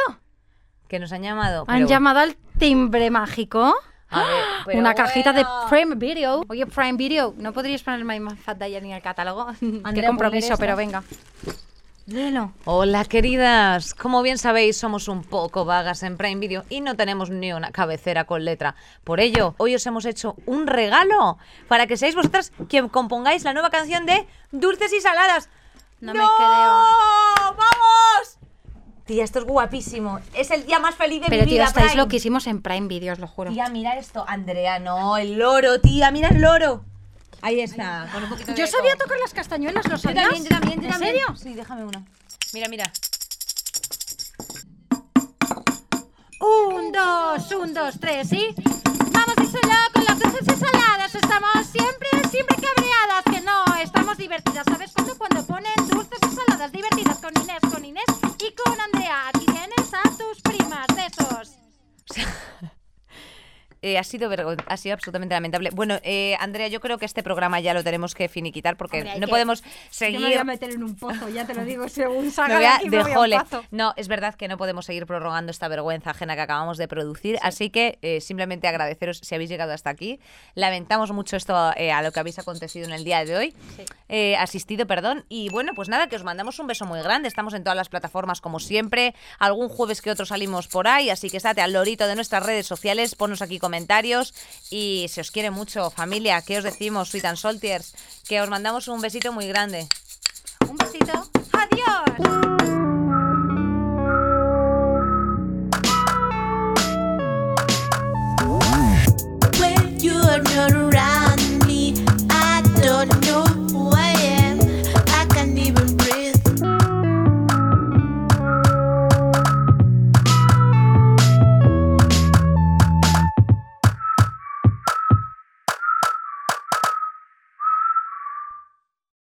Que nos han llamado. Han pero- llamado al timbre mágico. A ver, pero Una cajita bueno. de Prime Video. Oye, Prime Video, ¿no podrías poner My Fat Diary en el catálogo? Qué compromiso, ¿puedo leer pero venga. Léelo. Hola queridas, como bien sabéis somos un poco vagas en Prime Video y no tenemos ni una cabecera con letra. Por ello, hoy os hemos hecho un regalo para que seáis vosotras quien compongáis la nueva canción de Dulces y Saladas. No me creo. ¡Vamos! Tía, esto es guapísimo. Es el día más feliz de Pero mi tío, vida. estáis Prime. loquísimos en Prime Video, os lo juro. Tía, mira esto. Andrea, no, el loro, tía, mira el loro. Ahí está, con un poquito de Yo eco. sabía tocar las castañuelas, ¿lo Yo sabías? también, yo también, yo ¿En también. serio? Sí, déjame uno. Mira, mira. Un, dos, un, dos, tres, ¿sí? Vamos díselo con las dulces Eh, ha, sido ha sido absolutamente lamentable. Bueno, eh, Andrea, yo creo que este programa ya lo tenemos que finiquitar porque Hombre, no que- podemos seguir. me voy a meter en un pozo, ya te lo digo. Según Me salga de me voy a un. No, es verdad que no podemos seguir prorrogando esta vergüenza ajena que acabamos de producir, así que eh, simplemente agradeceros si habéis llegado hasta aquí. Lamentamos mucho esto a lo que habéis acontecido en el día de hoy, Sí. asistido, perdón. Y bueno, pues nada, que os mandamos un beso muy grande. Estamos en todas las plataformas como siempre. Algún jueves que otro salimos por ahí, así que estate al lorito de nuestras redes sociales, ponos aquí comentarios y se os quiere mucho, familia. ¿Qué os decimos, Sweet and Saltiers? Que os mandamos un besito muy grande. Un besito. Adiós.